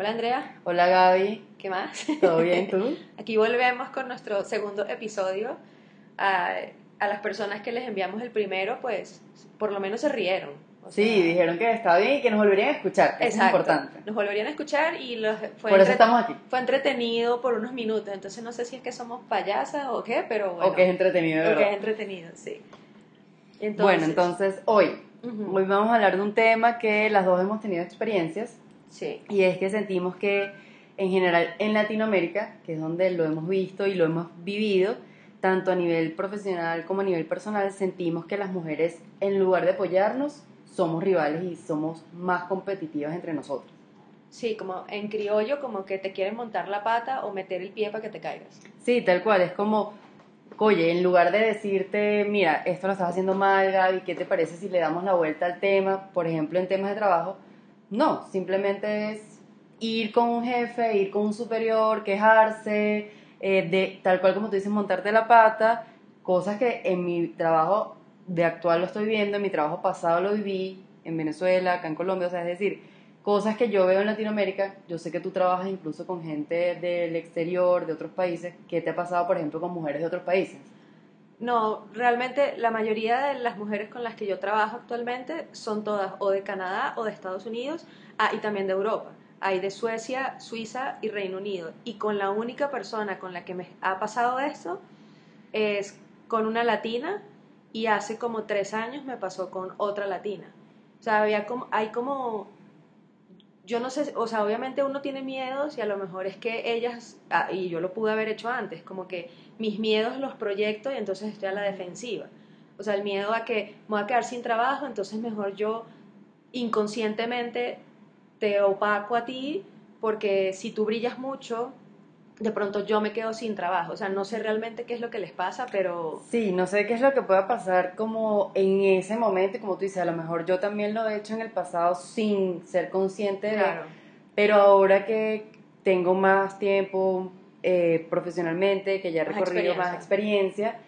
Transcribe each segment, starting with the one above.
Hola Andrea, Hola Gaby, ¿qué más? ¿todo bien tú? Aquí volvemos con nuestro segundo episodio. A, a las personas que les enviamos el primero, pues por lo menos se rieron. O Sí, dijeron que estaba bien y que nos volverían a escuchar, eso es importante. Nos volverían a escuchar y los, fue, Por eso estamos aquí. fue entretenido por unos minutos. Entonces no sé si es que somos payasas o qué, pero bueno. O que es entretenido, de o que es verdad. entretenido, sí. Bueno, entonces hoy, hoy vamos a hablar de un tema que las dos hemos tenido experiencias Sí, y es que sentimos que en general en Latinoamérica, que es donde lo hemos visto y lo hemos vivido, tanto a nivel profesional como a nivel personal, sentimos que las mujeres en lugar de apoyarnos, somos rivales y somos más competitivas entre nosotros. sí, como en criollo, como que te quieren montar la pata o meter el pie para que te caigas. Sí, tal cual, es como, oye, en lugar de decirte, mira, esto lo estás haciendo mal, Gaby, ¿qué te parece si le damos la vuelta al tema? Por ejemplo, en temas de trabajo, no, simplemente es ir con un jefe, ir con un superior, quejarse, eh, de tal cual como tú dices, montarte la pata, cosas que en mi trabajo de actual lo estoy viendo, en mi trabajo pasado lo viví, en Venezuela, acá en Colombia, o sea, es decir, cosas que yo veo en Latinoamérica, yo sé que tú trabajas incluso con gente del exterior, de otros países, ¿qué te ha pasado, por ejemplo, con mujeres de otros países? No, realmente la mayoría de las mujeres con las que yo trabajo actualmente son todas o de Canadá o de Estados Unidos, ah, y también de Europa. Hay de Suecia, Suiza y Reino Unido. Y con la única persona con la que me ha pasado esto es con una latina y hace como tres años me pasó con otra latina. O sea, había como, hay como, yo no sé, o sea, obviamente uno tiene miedos y a lo mejor es que ellas, ah, y yo lo pude haber hecho antes, como que mis miedos los proyecto y entonces estoy a la defensiva. O sea, el miedo a que me voy a quedar sin trabajo, entonces mejor yo inconscientemente te opaco a ti porque si tú brillas mucho, de pronto yo me quedo sin trabajo. O sea, no sé realmente qué es lo que les pasa, pero Sí, no sé qué es lo que pueda pasar como en ese momento, como tú dices, a lo mejor yo también lo he hecho en el pasado sin ser consciente de... claro. Pero ahora que tengo más tiempo eh, profesionalmente, que ya he recorrido más experiencia.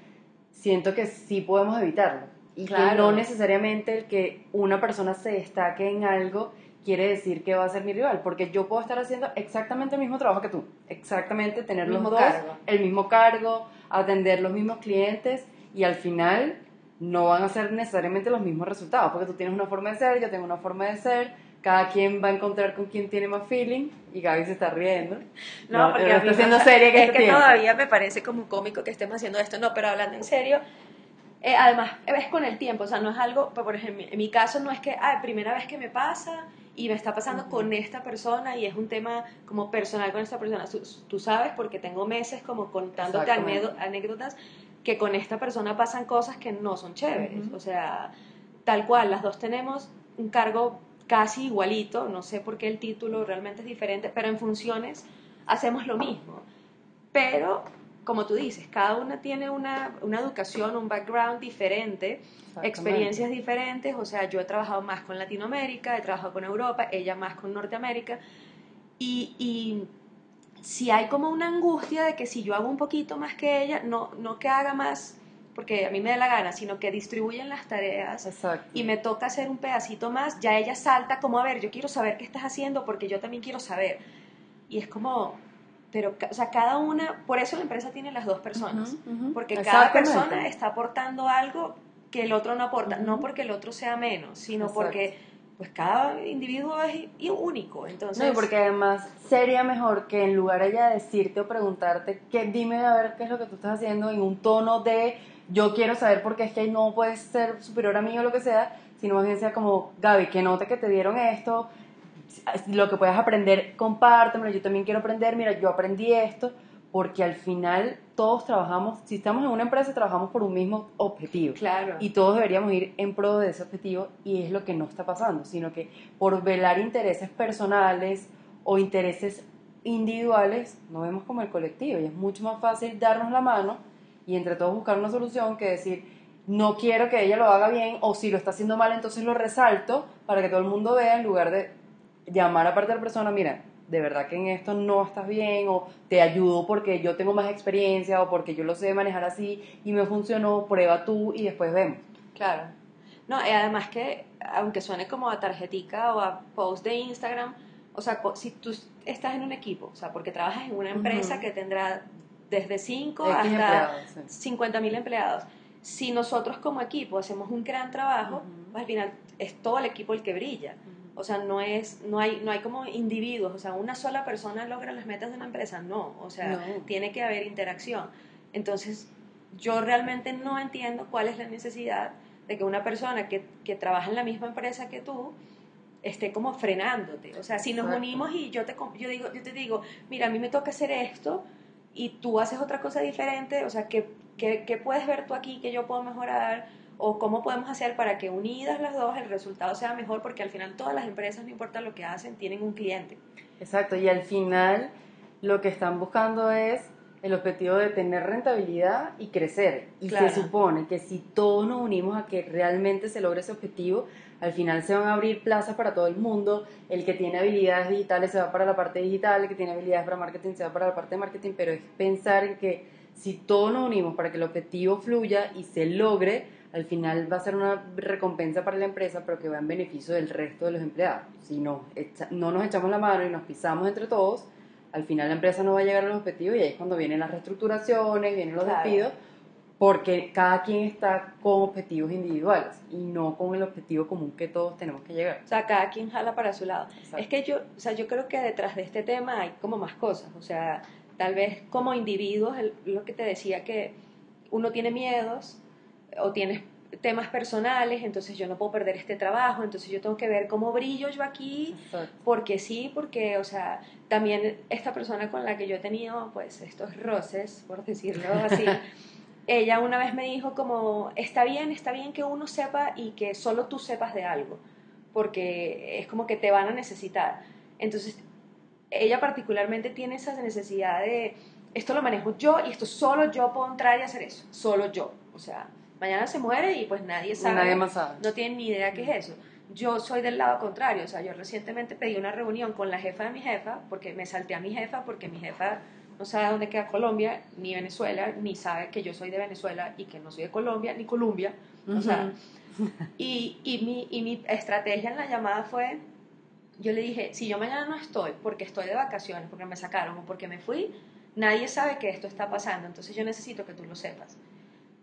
siento que sí podemos evitarlo. Y que no necesariamente el que una persona se destaque en algo quiere decir que va a ser mi rival, porque yo puedo estar haciendo exactamente el mismo trabajo que tú, exactamente tener El los dos, cargo. el mismo cargo, atender los mismos clientes y al final no van a ser necesariamente los mismos resultados, porque tú tienes una forma de ser, yo tengo una forma de ser, cada quien va a encontrar con quien tiene más feeling y Gaby se está riendo. No, porque no está siendo seria que es este que tiempo. todavía me parece como cómico que estemos haciendo esto, no, pero hablando en serio, eh, además es con el tiempo, o sea, no es algo, por ejemplo, en mi caso no es que, ah, primera vez que me pasa y me está pasando con esta persona y es un tema como personal con esta persona, tú, sabes, porque tengo meses como contándote anécdotas que con esta persona pasan cosas que no son chéveres, o sea, tal cual, las dos tenemos un cargo casi igualito, no sé por qué el título realmente es diferente, pero en funciones hacemos lo mismo. Pero, como tú dices, cada una tiene una, una educación, un background diferente, experiencias diferentes, o sea, yo he trabajado más con Latinoamérica, he trabajado con Europa, ella más con Norteamérica, y, y si hay como una angustia de que si yo hago un poquito más que ella, no, no que haga más porque a mí me da la gana, sino que distribuyen las tareas Exacto. y me toca hacer un pedacito más, ya ella salta como, a ver, yo quiero saber qué estás haciendo porque yo también quiero saber. Y es como, pero, o sea, cada una, por eso la empresa tiene las dos personas, porque cada persona está aportando algo que el otro no aporta, no porque el otro sea menos, sino Exacto. porque pues cada individuo es único, entonces... No, y porque además sería mejor que en lugar ella de decirte o preguntarte, que dime a ver qué es lo que tú estás haciendo en un tono de yo quiero saber por qué es que no puedes ser superior a mí o lo que sea, sino más bien sea como, Gaby, que note que te dieron esto, lo que puedas aprender, compártemelo, yo también quiero aprender, mira, yo aprendí esto, porque al final todos trabajamos, si estamos en una empresa, trabajamos por un mismo objetivo. Claro. Y todos deberíamos ir en pro de ese objetivo y es lo que no está pasando, sino que por velar intereses personales o intereses individuales, no vemos como el colectivo y es mucho más fácil darnos la mano y entre todos buscar una solución que decir, no quiero que ella lo haga bien o si lo está haciendo mal entonces lo resalto para que todo el mundo vea en lugar de llamar a parte de la persona, mira, de verdad que en esto no estás bien o te ayudo porque yo tengo más experiencia o porque yo lo sé manejar así y me funcionó, prueba tú y después vemos. Claro. No, y además que, aunque suene como a tarjetica o a post de Instagram, o sea, si tú estás en un equipo, o sea, porque trabajas en una empresa que tendrá desde 5 hasta 50 mil empleados. Si nosotros como equipo hacemos un gran trabajo, pues al final es todo el equipo el que brilla. O sea, no, es, no, hay, no hay como individuos, o sea, una sola persona logra las metas de una empresa, no, o sea, tiene que haber interacción. Entonces, yo realmente no entiendo cuál es la necesidad de que una persona que, que trabaja en la misma empresa que tú esté como frenándote. O sea, si nos unimos y yo te, yo, digo, yo te digo, mira, a mí me toca hacer esto y tú haces otra cosa diferente, o sea, ¿qué, qué, qué puedes ver tú aquí que yo puedo mejorar? O cómo podemos hacer para que unidas las dos el resultado sea mejor, porque al final todas las empresas, no importa lo que hacen, tienen un cliente. Exacto, y al final lo que están buscando es el objetivo de tener rentabilidad y crecer. Y se supone que si todos nos unimos a que realmente se logre ese objetivo, al final se van a abrir plazas para todo el mundo. El que tiene habilidades digitales se va para la parte digital, el que tiene habilidades para marketing se va para la parte de marketing, pero es pensar en que si todos nos unimos para que el objetivo fluya y se logre, al final va a ser una recompensa para la empresa, pero que va en beneficio del resto de los empleados. Si no, no nos echamos la mano y nos pisamos entre todos, al final la empresa no va a llegar a los objetivos y ahí es cuando vienen las reestructuraciones, vienen los despidos, porque cada quien está con objetivos individuales y no con el objetivo común que todos tenemos que llegar. O sea, cada quien jala para su lado. Es que yo, o sea, yo creo que detrás de este tema hay como más cosas, o sea, tal vez como individuos, lo que te decía que uno tiene miedos, o tienes temas personales, entonces yo no puedo perder este trabajo, entonces yo tengo que ver cómo brillo yo aquí, porque sí, porque, o sea, también esta persona con la que yo he tenido, pues, estos roces, por decirlo así, ella una vez me dijo como, está bien, está bien que uno sepa y que solo tú sepas de algo, porque es como que te van a necesitar. Entonces, ella particularmente tiene esa necesidad de, esto lo manejo yo y esto solo yo puedo entrar y hacer eso, solo yo, o sea, mañana se muere y pues nadie sabe. Nadie más sabe. No tienen ni idea qué es eso. Yo soy del lado contrario, o sea, yo recientemente pedí una reunión con la jefa de mi jefa, porque me salté a mi jefa, porque mi jefa no sabe dónde queda Colombia, ni Venezuela, ni sabe que yo soy de Venezuela y que no soy de Colombia, ni Colombia. O sea, y, y, mi, y mi estrategia en la llamada fue, yo le dije, si yo mañana no estoy porque estoy de vacaciones, porque me sacaron o porque me fui, nadie sabe que esto está pasando, entonces yo necesito que tú lo sepas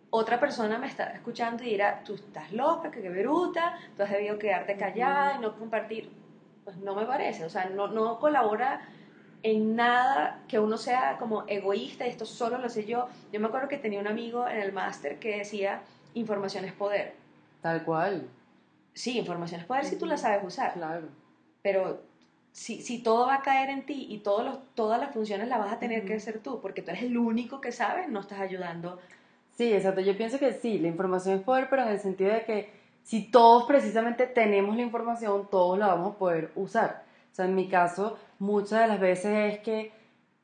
otra persona me está escuchando y dirá, tú estás loca, que qué bruta, tú has debido quedarte callada y no compartir. Pues no me parece, o sea, no, no colabora en nada que uno sea como egoísta, esto solo lo sé yo. Yo me acuerdo que tenía un amigo en el máster que decía, información es poder. Tal cual. Sí, información es poder si tú la sabes usar. Claro. Pero si, si todo va a caer en ti y todos los, todas las funciones las vas a tener que hacer tú, porque tú eres el único que sabes, no estás ayudando Sí, exacto. Yo pienso que sí, la información es poder, pero en el sentido de que si todos precisamente tenemos la información, todos la vamos a poder usar. O sea, en mi caso, muchas de las veces es que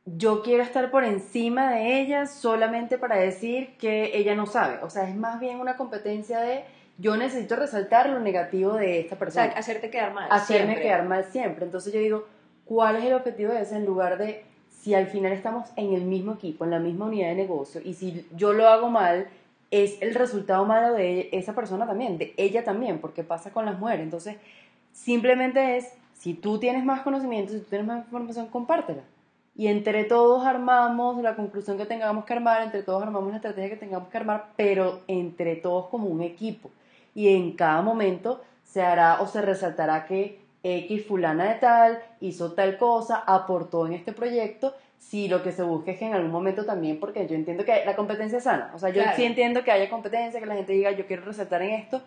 yo quiero estar por encima de ella solamente para decir que ella no sabe. O sea, es más bien una competencia de yo necesito resaltar lo negativo de esta persona. O sea, hacerte quedar mal. Hacerme quedar mal siempre. Entonces yo digo, ¿cuál es el objetivo de eso en lugar de si al final estamos en el mismo equipo, en la misma unidad de negocio, y si yo lo hago mal, es el resultado malo de esa persona también, de ella también, porque pasa con las mujeres. Entonces, simplemente es, si tú tienes más conocimiento, si tú tienes más información, compártela. Y entre todos armamos la conclusión que tengamos que armar, entre todos armamos la estrategia que tengamos que armar, pero entre todos como un equipo. Y en cada momento se hará o se resaltará que X fulana de tal hizo tal cosa, aportó en este proyecto, si lo que se busca es que en algún momento también, porque yo entiendo que la competencia es sana, o sea, yo sí entiendo que haya competencia, que la gente diga yo quiero resaltar en esto,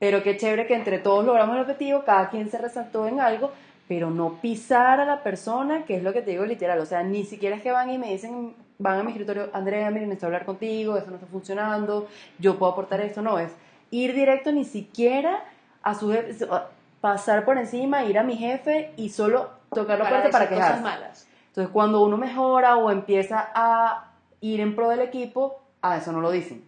pero qué chévere que entre todos logramos el objetivo, cada quien se resaltó en algo, pero no pisar a la persona, que es lo que te digo literal, o sea, ni siquiera es que van y me dicen, van a mi escritorio, Andrea, miren, necesito hablar contigo, esto no está funcionando, yo puedo aportar esto, no, es ir directo ni siquiera a su pasar por encima, ir a mi jefe y solo tocar la puerta para quejarse. malas. Entonces, cuando uno mejora o empieza a ir en pro del equipo, a eso no lo dicen.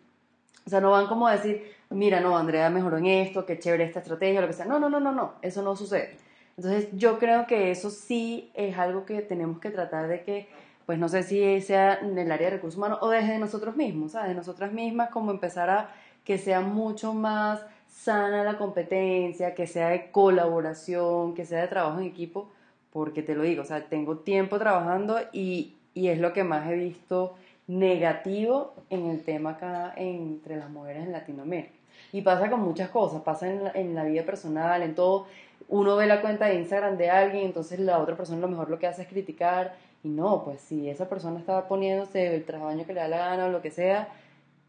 O sea, no van como a decir, mira, no, Andrea mejoró en esto, qué chévere esta estrategia, lo que sea. No, no, no, no, no, eso no sucede. Entonces, yo creo que eso sí es algo que tenemos que tratar de que, pues no sé si sea en el área de recursos humanos o desde nosotros mismos, ¿sabes? De nosotras mismas, como empezar a que sea mucho más sana la competencia, que sea de colaboración, que sea de trabajo en equipo, porque te lo digo, o sea, tengo tiempo trabajando y, y es lo que más he visto negativo en el tema acá entre las mujeres en Latinoamérica. Y pasa con muchas cosas, pasa en la, en la vida personal, en todo. Uno ve la cuenta de Instagram de alguien, entonces la otra persona lo mejor lo que hace es criticar. Y no, pues si esa persona está poniéndose el trabajo que le da la gana o lo que sea,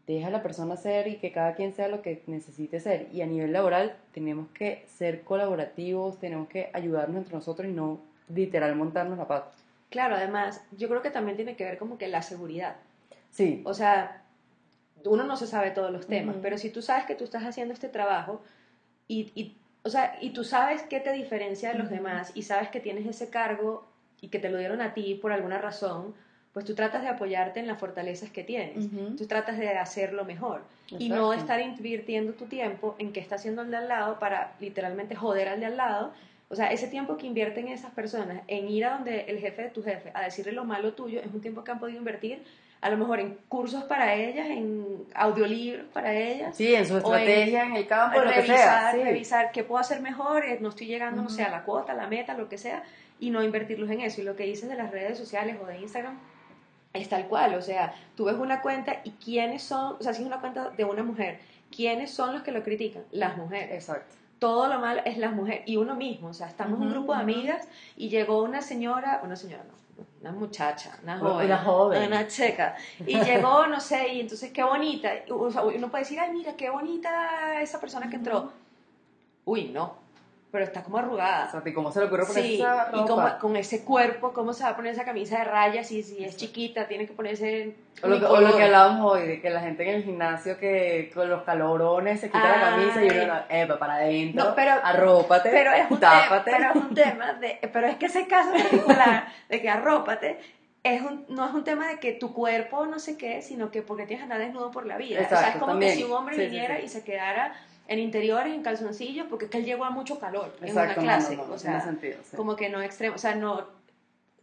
deja a la persona ser y que cada quien sea lo que necesite ser. Y a nivel laboral tenemos que ser colaborativos, tenemos que ayudarnos entre nosotros y no literal montarnos la pata. Claro, además, yo creo que también tiene que ver como que la seguridad. Sí. O sea, uno no se sabe todos los temas, pero si tú sabes que tú estás haciendo este trabajo y, y, o sea, y tú sabes qué te diferencia de los demás y sabes que tienes ese cargo y que te lo dieron a ti por alguna razón, pues tú tratas de apoyarte en las fortalezas que tienes. Ujú. Tú tratas de hacerlo mejor y no Exacto. estar invirtiendo tu tiempo en qué está haciendo el de al lado para literalmente joder al de al lado. O sea, ese tiempo que invierten esas personas en ir a donde el jefe de tu jefe a decirle lo malo tuyo es un tiempo que han podido invertir a lo mejor en cursos para ellas, en audiolibros para ellas. Sí, en su O en- estrategia, en, el campo, en lo que revisar, sea. Sí. revisar qué puedo hacer mejor, eh, no estoy llegando, no sé, a la cuota, a la meta, lo que sea, y no invertirlos en eso. Y lo que dices de las redes sociales o de Instagram es tal cual, o sea, tú ves una cuenta y quiénes son, o sea, si es una cuenta de una mujer, ¿quiénes son los que lo critican? Las mujeres. Exacto. Todo lo malo es las mujeres y uno mismo, o sea, estamos un Ujú, grupo de amigas y llegó una señora, una señora no, una muchacha, una Una joven, joven. una chica, y llegó, no sé, y entonces qué bonita, o sea, uno puede decir, ay, mira, qué bonita esa persona que entró. Uy, no, pero está como arrugada. O sea, ¿y ¿cómo se le ocurre ponerse Sí, esa y ropa? como, con ese cuerpo, ¿cómo se va a poner esa camisa de rayas? Y si es chiquita, tiene que ponerse. O lo, que, o lo que hablábamos hoy, de que la gente en el gimnasio que con los calorones se quita la camisa y uno, epa, para adentro, No, pero- arrópate, Pero es, un tema, tápate. pero es un tema de. Pero es que ese caso particular de que arrópate. Es un, no es un tema de que tu cuerpo no sé qué, sino que porque tienes que andar desnudo por la vida. o sea, es Exacto, como también. que si un hombre Sí, sí, viniera sí. y se quedara en interiores, en calzoncillos, porque es que él llegó a mucho calor Exacto, en una clase. no, o sea, sentido. sí. como que no extremo, o sea, no,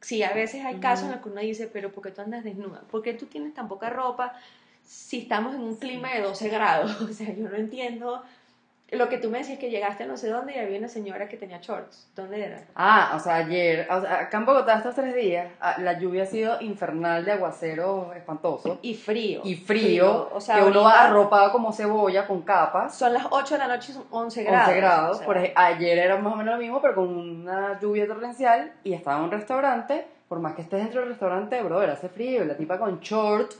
sí, a veces hay casos en los que uno dice, pero ¿por qué tú andas desnuda? ¿Por qué tú tienes tan poca ropa si estamos en un clima de 12 grados? O sea, yo no entiendo. Lo que tú me decías que llegaste a no sé dónde y había una señora que tenía shorts. ¿Dónde era? Ah, o sea, ayer, o sea, acá en Bogotá estos tres días, ah, la lluvia ha sido infernal de aguacero espantoso Y frío. y frío, O sea, que uno va arropado como cebolla con capas. Son las 8 de la noche y son 11 grados. 11 grados. o sea, Por ayer era más o menos lo mismo, pero con una lluvia torrencial y estaba en un restaurante. Por más que estés dentro del restaurante, brother, hace frío. Y la tipa con short,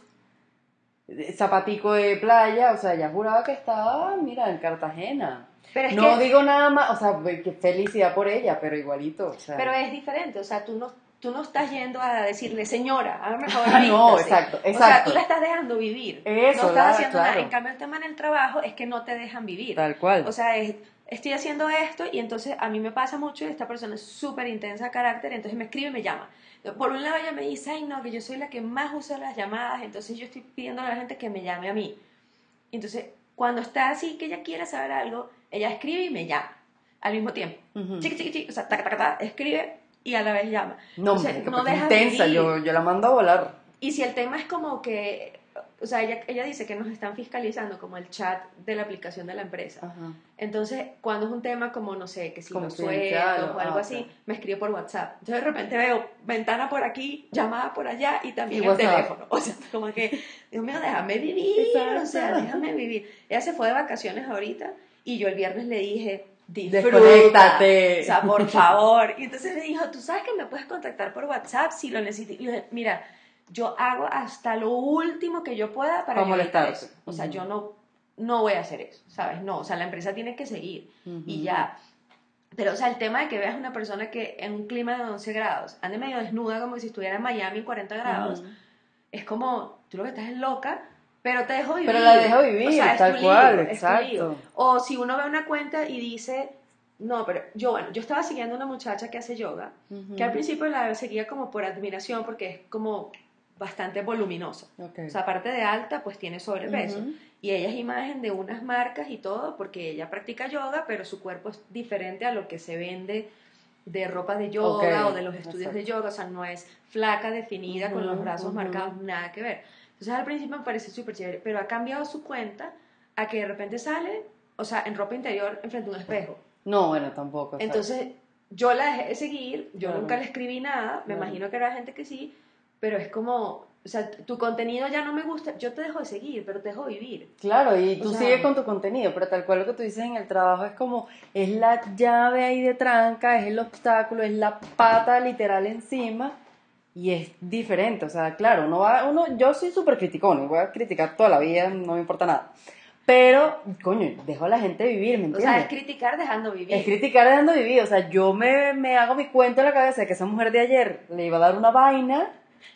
zapatico de playa, o sea, ella juraba que estaba, mira, en Cartagena. pero es no que, digo nada más, o sea, que felicidad por ella, pero igualito. O sea, pero es diferente. O sea, tú no, tú no estás yendo a decirle, señora, hágame favor. Ah, no, vístase". exacto, O sea, exacto. tú la estás dejando vivir. Eso, no estás la- haciendo nada. claro. En cambio, el tema en el trabajo es que no te dejan vivir. Tal cual. O sea, es, estoy haciendo esto y entonces a mí me pasa mucho y esta persona es súper intensa de carácter, entonces me escribe y me llama. Por un lado ella me dice, ay no, que yo soy la que más usa las llamadas, entonces yo estoy pidiendo a la gente que me llame a mí. Entonces, cuando está así, que ella quiere saber algo, ella escribe y me llama al mismo tiempo. Ujú. Chiqui, chiqui, chiqui, o sea, taca, taca, taca, escribe y a la vez llama. no, Entonces, no porque es deja intensa, yo, yo la mando a volar. Y si el tema es como que, o sea, ella, ella dice que nos están fiscalizando como el chat de la aplicación de la empresa. Ajá. Entonces, cuando es un tema como, no sé, que si los Confidencial, sueldos o algo ah, así, ok. me escribe por WhatsApp. Yo de repente veo ventana por aquí, llamada por allá y también Y el WhatsApp. teléfono. O sea, como que, Dios mío, déjame vivir, o sea, Exacto. déjame vivir. Ella se fue de vacaciones ahorita y yo el viernes le dije. Desconéctate. O sea, por favor. Y entonces me dijo, tú sabes que me puedes contactar por WhatsApp si lo necesitas. Y yo dije, mira, yo hago hasta lo último que yo pueda para eso. O sea, yo no, no voy a hacer eso, ¿sabes? No, o sea, la empresa tiene que seguir y ya. Pero, o sea, el tema de que veas una persona que en un clima de 11 grados ande medio desnuda como si estuviera en Miami en 40 grados, es como, tú lo que estás es loca, pero te dejo vivir. Pero la dejo vivir, O sea, tal cual, exacto. O si uno ve una cuenta y dice, no, pero yo, bueno, yo estaba siguiendo a una muchacha que hace yoga, que al principio la seguía como por admiración porque es como bastante voluminosa. O sea, aparte de alta, pues tiene sobrepeso. Ujú. Y ella es imagen de unas marcas y todo, porque ella practica yoga, pero su cuerpo es diferente a lo que se vende de ropa de yoga o de los estudios exacto. de yoga. O sea, no es flaca, definida, con los brazos marcados, nada que ver. Entonces al principio me parece súper chévere, pero ha cambiado su cuenta a que de repente sale, o sea, en ropa interior, enfrente a un espejo. No, bueno, tampoco. Entonces yo la dejé de seguir, yo Claro. nunca le escribí nada, me Claro. imagino que habrá gente que sí, pero es como, o sea, tu contenido ya no me gusta, yo te dejo de seguir, pero te dejo vivir. Claro, y O tú sea- sigues con tu contenido, pero tal cual lo que tú dices en el trabajo es como, es la llave ahí de tranca, es el obstáculo, es la pata literal encima, y es diferente, o sea, claro, uno va, uno, yo soy súper criticón, voy a criticar toda la vida, no me importa nada, pero, coño, dejo a la gente vivir, ¿me O entiendes? sea, es criticar dejando vivir. Es criticar dejando vivir, o sea, yo me, me hago mi cuento en la cabeza de que esa mujer de ayer le iba a dar una vaina,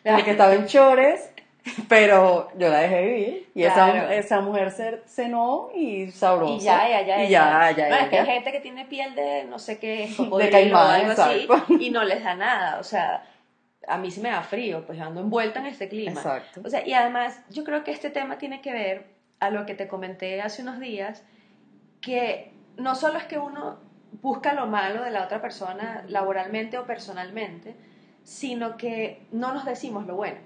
porque estaba en chores, pero yo la dejé vivir, y Claro. esa, esa mujer se, cenó y sabroso. Y ya, ya, ya. Y ya, ya, No, es que ya. hay gente que tiene piel de no sé qué, De caimán, así, y no les da nada. O sea, a mí sí me da frío, pues ando envuelta en este clima. Exacto. O sea, y además, yo creo que este tema tiene que ver a lo que te comenté hace unos días, que no solo es que uno busca lo malo de la otra persona laboralmente o personalmente, sino que no nos decimos lo bueno.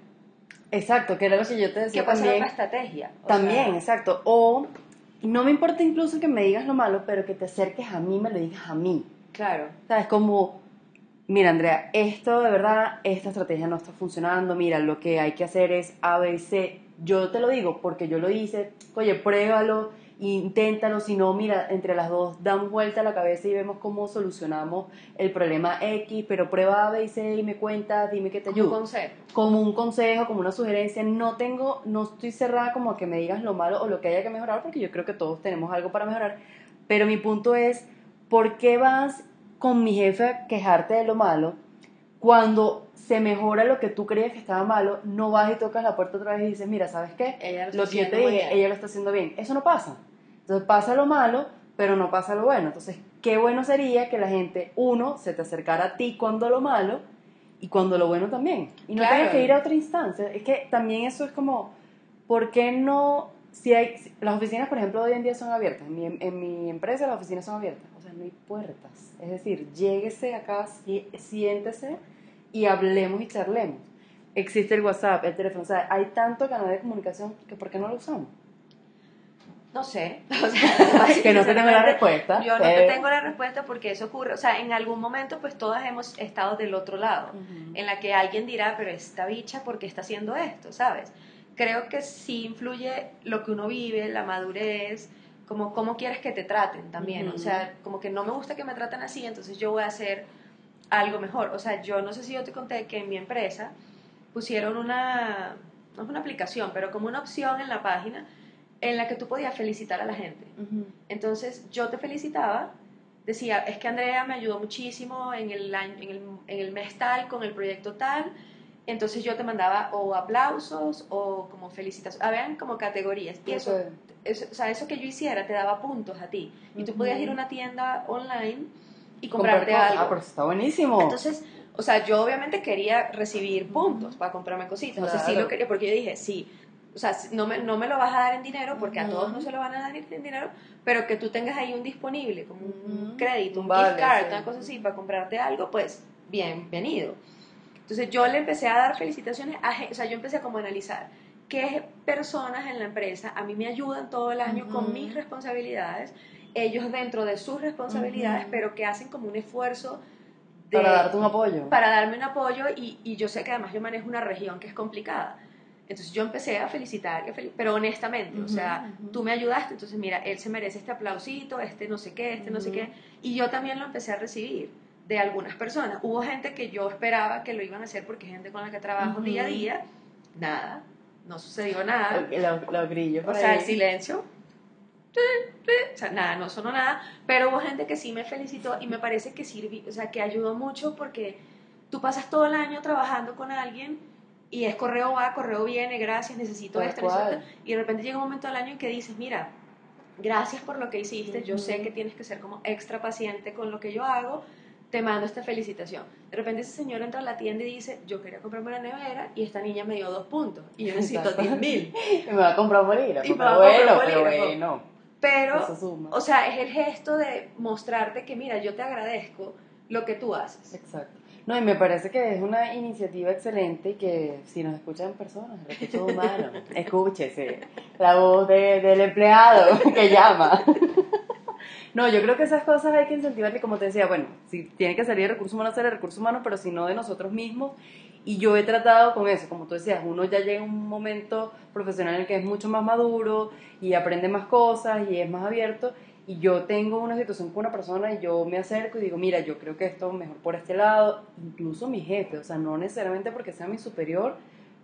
Exacto, que era lo que yo te decía Que también. otra estrategia. También, sea, exacto. O no me importa incluso que me digas lo malo, pero que te acerques a mí, me lo digas a mí. Claro. ¿Sabes? Como, mira, Andrea, esto de verdad, esta estrategia no está funcionando. Mira, lo que hay que hacer es A, B, C. Yo te lo digo porque yo lo hice. Oye, pruébalo, inténtalo. Si no, mira, entre las dos damos vuelta a la cabeza y vemos cómo solucionamos el problema X. Pero prueba A, B y C y me cuentas, dime que te Como un consejo. como un consejo, como una sugerencia, no tengo, no estoy cerrada como a que me digas lo malo o lo que haya que mejorar, porque yo creo que todos tenemos algo para mejorar, pero mi punto es, ¿por qué vas con mi jefe a quejarte de lo malo cuando se mejora lo que tú creías que estaba malo, no vas y tocas la puerta otra vez y dices, mira, ¿sabes qué? Ella lo que yo te dije, bien. ella lo está haciendo bien. Eso no pasa. Entonces pasa lo malo, pero no pasa lo bueno. Entonces, qué bueno sería que la gente, uno, se te acercara a ti cuando lo malo y cuando lo bueno también. Y no Claro. tengas que ir a otra instancia. Es que también eso es como, ¿por qué no? Si hay, si- las oficinas, por ejemplo, hoy en día son abiertas. En mi, en mi empresa las oficinas son abiertas. O sea, no hay puertas. Es decir, lléguese acá, si- siéntese y hablemos y charlemos. Existe el WhatsApp, el teléfono. O sea, hay tanto canal de comunicación que ¿por qué no lo usamos? No sé. O sea, que no te tengo la respuesta. Yo no te tengo la respuesta porque eso ocurre. O sea, en algún momento, pues todas hemos estado del otro lado, en la que alguien dirá, pero esta bicha, ¿por qué está haciendo esto? ¿Sabes? Creo que sí influye lo que uno vive, la madurez, como cómo quieres que te traten también. O sea, como que no me gusta que me traten así, entonces yo voy a hacer algo mejor. O sea, yo no sé si yo te conté que en mi empresa pusieron una, no es una aplicación, pero como una opción en la página en la que tú podías felicitar a la gente. Entonces yo te felicitaba, decía, es que Andrea me ayudó muchísimo en el, año- en el, en el mes tal, con el proyecto tal. Entonces yo te mandaba o aplausos o como felicitaciones, habían como categorías. Y eso, eso- o sea, eso que yo hiciera te daba puntos a ti. Y tú podías ir a una tienda online y Comprar comprarte cosas. algo. Ah, pero está buenísimo. Entonces, o sea, yo obviamente quería recibir puntos para comprarme cositas. O sea, sí Claro. lo quería, porque yo dije, sí, o sea, no me, no me lo vas a dar en dinero, porque a todos no se lo van a dar en dinero, pero que tú tengas ahí un disponible, como un crédito, Un vale, gift card, sí. una cosa así, para comprarte algo, pues, bienvenido. Entonces, yo le empecé a dar felicitaciones, a, o sea, yo empecé a como analizar qué personas en la empresa a mí me ayudan todo el año con mis responsabilidades, ellos dentro de sus responsabilidades, pero que hacen como un esfuerzo de, para darte un apoyo. para darme un apoyo y, y yo sé que además yo manejo una región que es complicada. Entonces yo empecé a felicitar, y a fel- pero honestamente, o sea, tú me ayudaste, entonces mira, él se merece este aplausito, este no sé qué, este no sé qué, y yo también lo empecé a recibir de algunas personas. Hubo gente que yo esperaba que lo iban a hacer porque es gente con la que trabajo día a día, nada, no sucedió nada. Los, los grillos. O sea, ahí. el silencio. O sea, nada, no sonó nada. Pero hubo gente que sí me felicitó y me parece que sirvió, o sea, que ayudó mucho porque tú pasas todo el año trabajando con alguien y es correo va, correo viene, gracias, necesito esto, necesito. Y de repente llega un momento del año en que dices, mira, gracias por lo que hiciste, yo sé que tienes que ser como extra paciente con lo que yo hago, te mando esta felicitación. De repente ese señor entra a la tienda y dice, yo quería comprarme una nevera y esta niña me dio dos puntos y yo necesito Exacto. 10 mil. Y me va a comprar un bolígrafo. Y me pero va a comprar bueno, un pero bueno. Pero. O sea, es el gesto de mostrarte que, mira, yo te agradezco lo que tú haces. Exacto. No, y me parece que es una iniciativa excelente y que si nos escuchan personas, recursos humanos, escúchese la voz de- del empleado que llama. No, yo creo que esas cosas hay que incentivar y como te decía, bueno, si tiene que salir de recursos humanos, sale de recursos humanos, pero si no de nosotros mismos. Y yo he tratado con eso, como tú decías, uno ya llega a un momento profesional en el que es mucho más maduro y aprende más cosas y es más abierto. Y yo tengo una situación con una persona y yo me acerco y digo, mira, yo creo que esto mejor por este lado, incluso mi jefe, o sea, no necesariamente porque sea mi superior,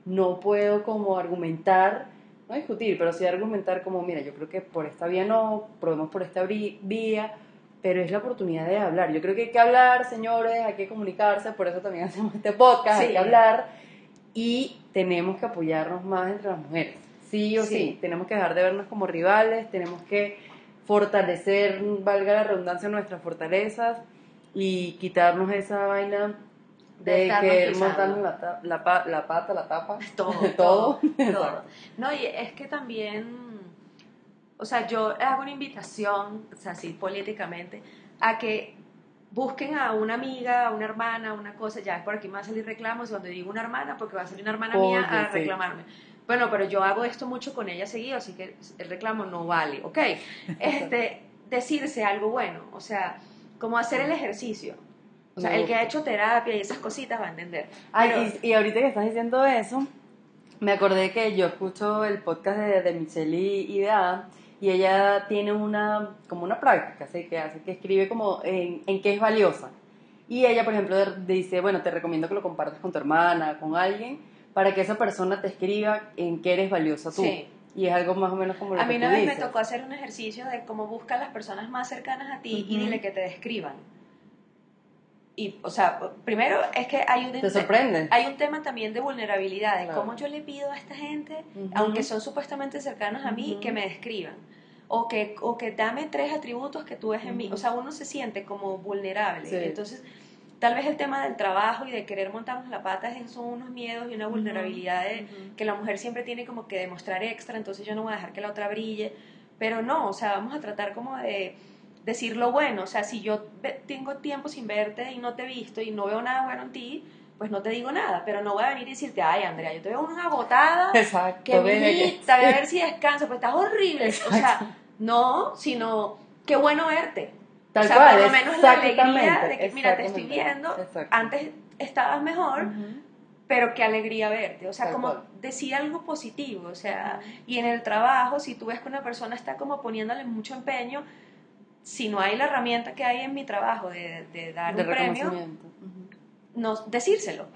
no puedo como argumentar, no discutir, pero sí argumentar como, mira, yo creo que por esta vía no, probemos por esta vía, pero es la oportunidad de hablar. Yo creo que hay que hablar, señores, hay que comunicarse, por eso también hacemos este podcast, hay que hablar y tenemos que apoyarnos más entre las mujeres. Sí o sí. tenemos que dejar de vernos como rivales, tenemos que fortalecer, valga la redundancia, nuestras fortalezas y quitarnos esa vaina de, que montarnos la, la, la, pata, la tapa, todo, todo, todo. No, y es que también, o sea, yo hago una invitación, o sea, así políticamente, a que busquen a una amiga, a una hermana, una cosa, ya por aquí me va a salir reclamos, cuando digo una hermana, porque va a salir una hermana mía a reclamarme. Bueno, pero yo hago esto mucho con ella seguido, así que el reclamo no vale, ¿ok? Este, decirse algo bueno, o sea, como hacer el ejercicio. O sea, el que ha hecho terapia y esas cositas va a entender. Ay, y, ahorita que estás diciendo eso, me acordé que yo escucho el podcast de, de Michelle y, de Ada, y ella tiene una, como una práctica, ¿sí? que hace, que escribe como en, en qué es valiosa. Y ella, por ejemplo, dice, bueno, te recomiendo que lo compartas con tu hermana, con alguien, para que esa persona te escriba en qué eres valiosa tú. Sí. Y es algo más o menos como lo a que A mí una vez me tocó hacer un ejercicio de cómo buscar las personas más cercanas a ti y dile que te describan y, o sea, primero es que hay un, ¿Te sorprende? hay un tema también de vulnerabilidad, de cómo yo le pido a esta gente, aunque son supuestamente cercanos a mí, que me describan. O que, o que dame tres atributos que tú ves en mí. O sea, uno se siente como vulnerable. Entonces, tal vez el tema del trabajo y de querer montarnos la pata son unos miedos y una vulnerabilidad de, que la mujer siempre tiene como que demostrar extra, entonces yo no voy a dejar que la otra brille. Pero no, o sea, vamos a tratar como de decir lo bueno. O sea, si yo tengo tiempo sin verte y no te he visto y no veo nada bueno en ti, pues no te digo nada, pero no voy a venir y decirte, ay, Andrea, yo te veo una botada, Exacto, que viniste, a ver si descanso, pues estás horrible. O sea, no, sino, qué bueno verte. Tal o sea, cual, por lo menos la alegría de que, mira, te estoy viendo, antes estabas mejor, pero qué alegría verte. O sea, como decir algo positivo, o sea, y en el trabajo, si tú ves que una persona está como poniéndole mucho empeño, si no hay la herramienta que hay en mi trabajo de, de dar un premio, no, decírselo.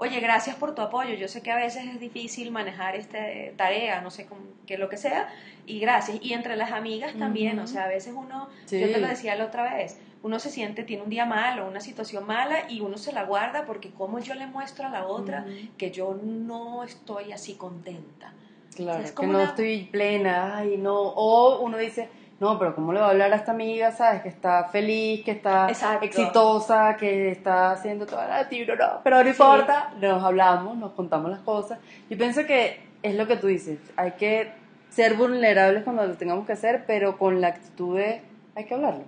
Oye, gracias por tu apoyo. Yo sé que a veces es difícil manejar esta tarea, no sé cómo, qué lo que sea, y gracias. Y entre las amigas también, o sea, a veces uno, yo te lo decía la otra vez, uno se siente, tiene un día malo, una situación mala, y uno se la guarda porque como yo le muestro a la otra que yo no estoy así contenta. Claro, que no estoy plena, ay, no. O uno dice, no, pero ¿cómo le va a hablar a esta amiga, sabes? Que está feliz, que está exitosa, que está haciendo toda la tiro, no, pero no importa, nos hablamos, nos contamos las cosas. Yo pienso que es lo que tú dices, hay que ser vulnerables cuando lo tengamos que hacer, pero con la actitud de hay que hablarlo.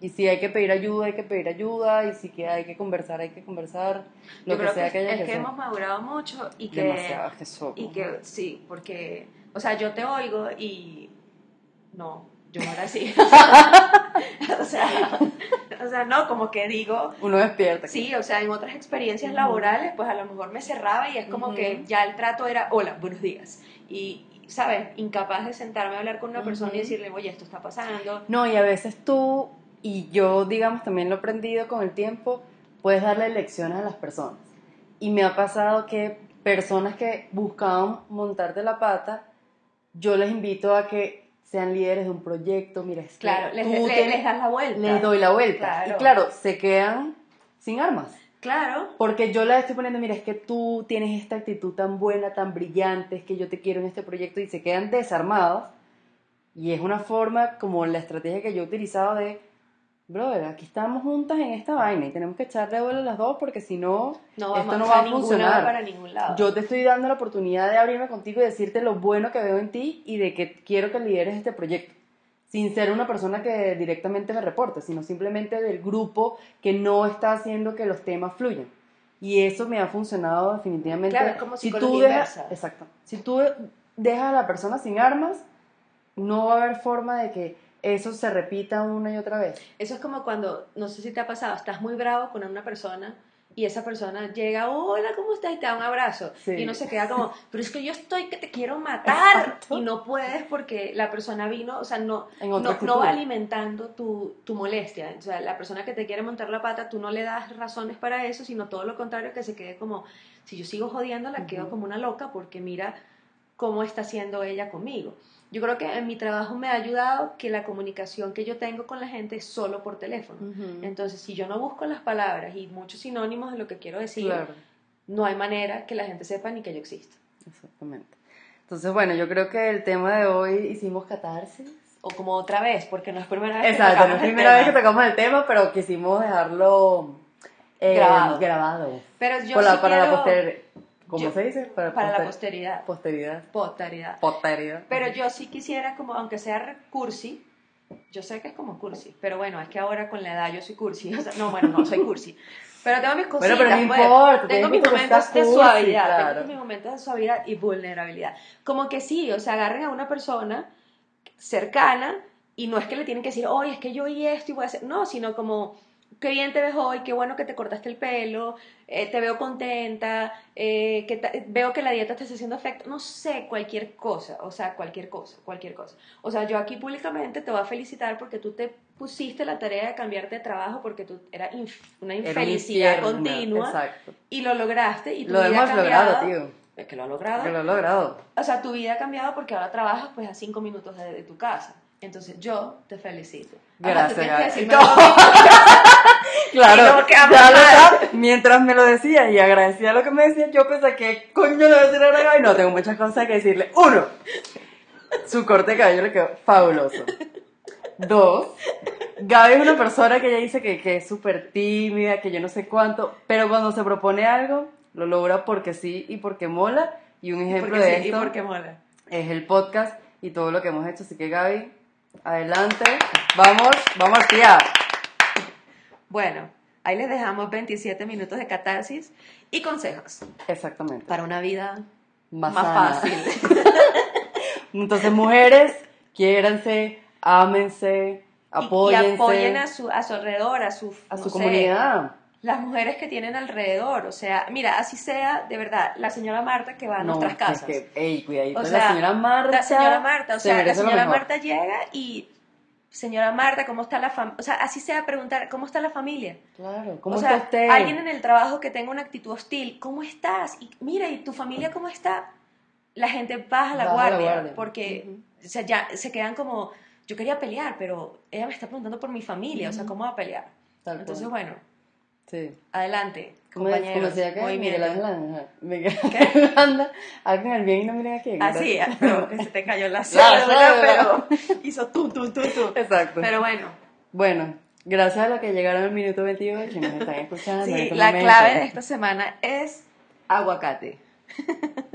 Y si hay que pedir ayuda, hay que pedir ayuda, y si que hay que conversar, hay que conversar, lo que sea que, haya es que, hemos madurado mucho y que... Demasiado, que Y que, sí, porque, o sea, yo te oigo y no, yo no era así. o, sea, o sea, no, como que digo... Uno despierta. Sí, o sea, en otras experiencias laborales, pues a lo mejor me cerraba y es como que ya el trato era, hola, buenos días. Y, ¿sabes? Incapaz de sentarme a hablar con una persona y decirle, oye, esto está pasando. No, y a veces tú, y yo, digamos, también lo he aprendido con el tiempo, puedes darle lecciones a las personas. Y me ha pasado que personas que buscaban montarte la pata, yo les invito a que sean líderes de un proyecto, mira, es claro, les, les, das la vuelta. Les doy la vuelta. Y claro, se quedan sin armas. Claro. Porque yo la estoy poniendo, mira, es que tú tienes esta actitud tan buena, tan brillante, es que yo te quiero en este proyecto y se quedan desarmados. Y es una forma como la estrategia que yo he utilizado de brother, aquí estamos juntas en esta vaina y tenemos que echarle vuelo a las dos porque si no, esto no va a funcionar. Para ningún lado. Yo te estoy dando la oportunidad de abrirme contigo y decirte lo bueno que veo en ti y de que quiero que lideres este proyecto. Sin ser una persona que directamente me reporte, sino simplemente del grupo que no está haciendo que los temas fluyan. Y eso me ha funcionado definitivamente. Claro, como si tú dejas, exacto. Si tú dejas a la persona sin armas, no va a haber forma de que eso se repita una y otra vez. Eso es como cuando, no sé si te ha pasado, estás muy bravo con una persona y esa persona llega, hola, ¿cómo estás? Y te da un abrazo. Sí. Y uno se queda como, pero es que yo estoy que te quiero matar. Exacto. Y no puedes porque la persona vino, o sea, no, no, va alimentando tu, tu molestia. O sea, la persona que te quiere montar la pata, tú no le das razones para eso, sino todo lo contrario, que se quede como, si yo sigo jodiendo, la quedo Ujú. como una loca porque mira cómo está haciendo ella conmigo. Yo creo que en mi trabajo me ha ayudado que la comunicación que yo tengo con la gente es solo por teléfono. Entonces, si yo no busco las palabras y muchos sinónimos de lo que quiero decir, Claro. no hay manera que la gente sepa ni que yo existo. Exactamente. Entonces, bueno, yo creo que el tema de hoy hicimos catarsis. O como otra vez, porque no es primera vez que Exacto, no es primera vez que tocamos el tema, pero quisimos dejarlo eh, Grabado. grabado. Pero yo para, sí para la poster... ¿Cómo yo- se dice? Para, para la poster- posteridad. posteridad. Posteridad. Posteridad. Pero yo sí quisiera, como aunque sea cursi, yo sé que es como cursi, pero bueno, es que ahora con la edad yo soy cursi. O sea, no, bueno, no soy cursi. Pero tengo mis cositas. Bueno, pero no pues. importa, Tengo mis momentos de suavidad. claro. Tengo mis momentos de suavidad y vulnerabilidad. Como que sí, o sea, agarren a una persona cercana y no es que le tienen que decir, oye, es que yo y esto y voy a hacer. No, sino como, qué bien te ves hoy, qué bueno que te cortaste el pelo, eh, te veo contenta, eh, que veo que la dieta te está haciendo efecto. No sé, cualquier cosa, o sea, cualquier cosa, cualquier cosa. O sea, yo aquí públicamente te voy a felicitar porque tú te pusiste la tarea de cambiarte de trabajo porque tú era inf- una Era un infelicidad continua Exacto. y lo lograste y tu Lo vida hemos ha logrado, cambiado. tío. Es que lo has logrado. Que lo he logrado. O sea, tu vida ha cambiado porque ahora trabajas pues a cinco minutos de, de tu casa. Entonces yo te felicito. Tú Gracias, que. Claro, Y no quedamos ya lo mal. sabes. Mientras me lo decía y agradecía lo que me decía, yo pensé que coño le voy a decir ahora a Gaby. No, tengo muchas cosas que decirle. Uno, su corte de cabello le quedó fabuloso. Dos, Gaby es una persona que ella dice que, que es súper tímida, que yo no sé cuánto, pero cuando se propone algo, lo logra porque sí y porque mola. Y un ejemplo Porque de sí, y esto porque mola. es el podcast y todo lo que hemos hecho. Así que Gaby, adelante. Vamos, vamos a tirar. Bueno, ahí les dejamos 27 minutos de catarsis y consejos Exactamente. para una vida Más, fácil. Entonces, mujeres, quiéranse, ámense, Y- apóyense Y, apoyen a su, a su alrededor, a su, a no su sé, comunidad. Las mujeres que tienen alrededor. O sea, mira, así sea, de verdad, la señora Marta que va a No, nuestras es casas. que, ey, cuidadito. O la sea, señora Marta. La señora Marta, o se sea, la merece lo señora. Marta llega y, señora Marta, ¿cómo está la familia? O sea, así sea preguntar, ¿cómo está la familia? Claro, ¿cómo o sea, está usted? alguien en el trabajo que tenga una actitud hostil, ¿cómo estás? Y mira, ¿y tu familia cómo está? La gente baja la, Baja la guardia, guardia. porque Ujú. o sea, ya se quedan como, yo quería pelear, pero ella me está preguntando por mi familia, o sea. ¿cómo va a pelear? Tal Entonces, cual. bueno, Sí. adelante, ¿Cómo, compañeros, cómo decía. Miguel Ángel Miguel Anda, hagan el bien y no miren a quién. Ah, sí, pero que se te cayó la pero hizo tú, tú, tú, tú. Exacto. Pero bueno, Bueno, gracias a los que llegaron al minuto 28 y nos están escuchando. en sí, este la momento. clave de esta semana es aguacate.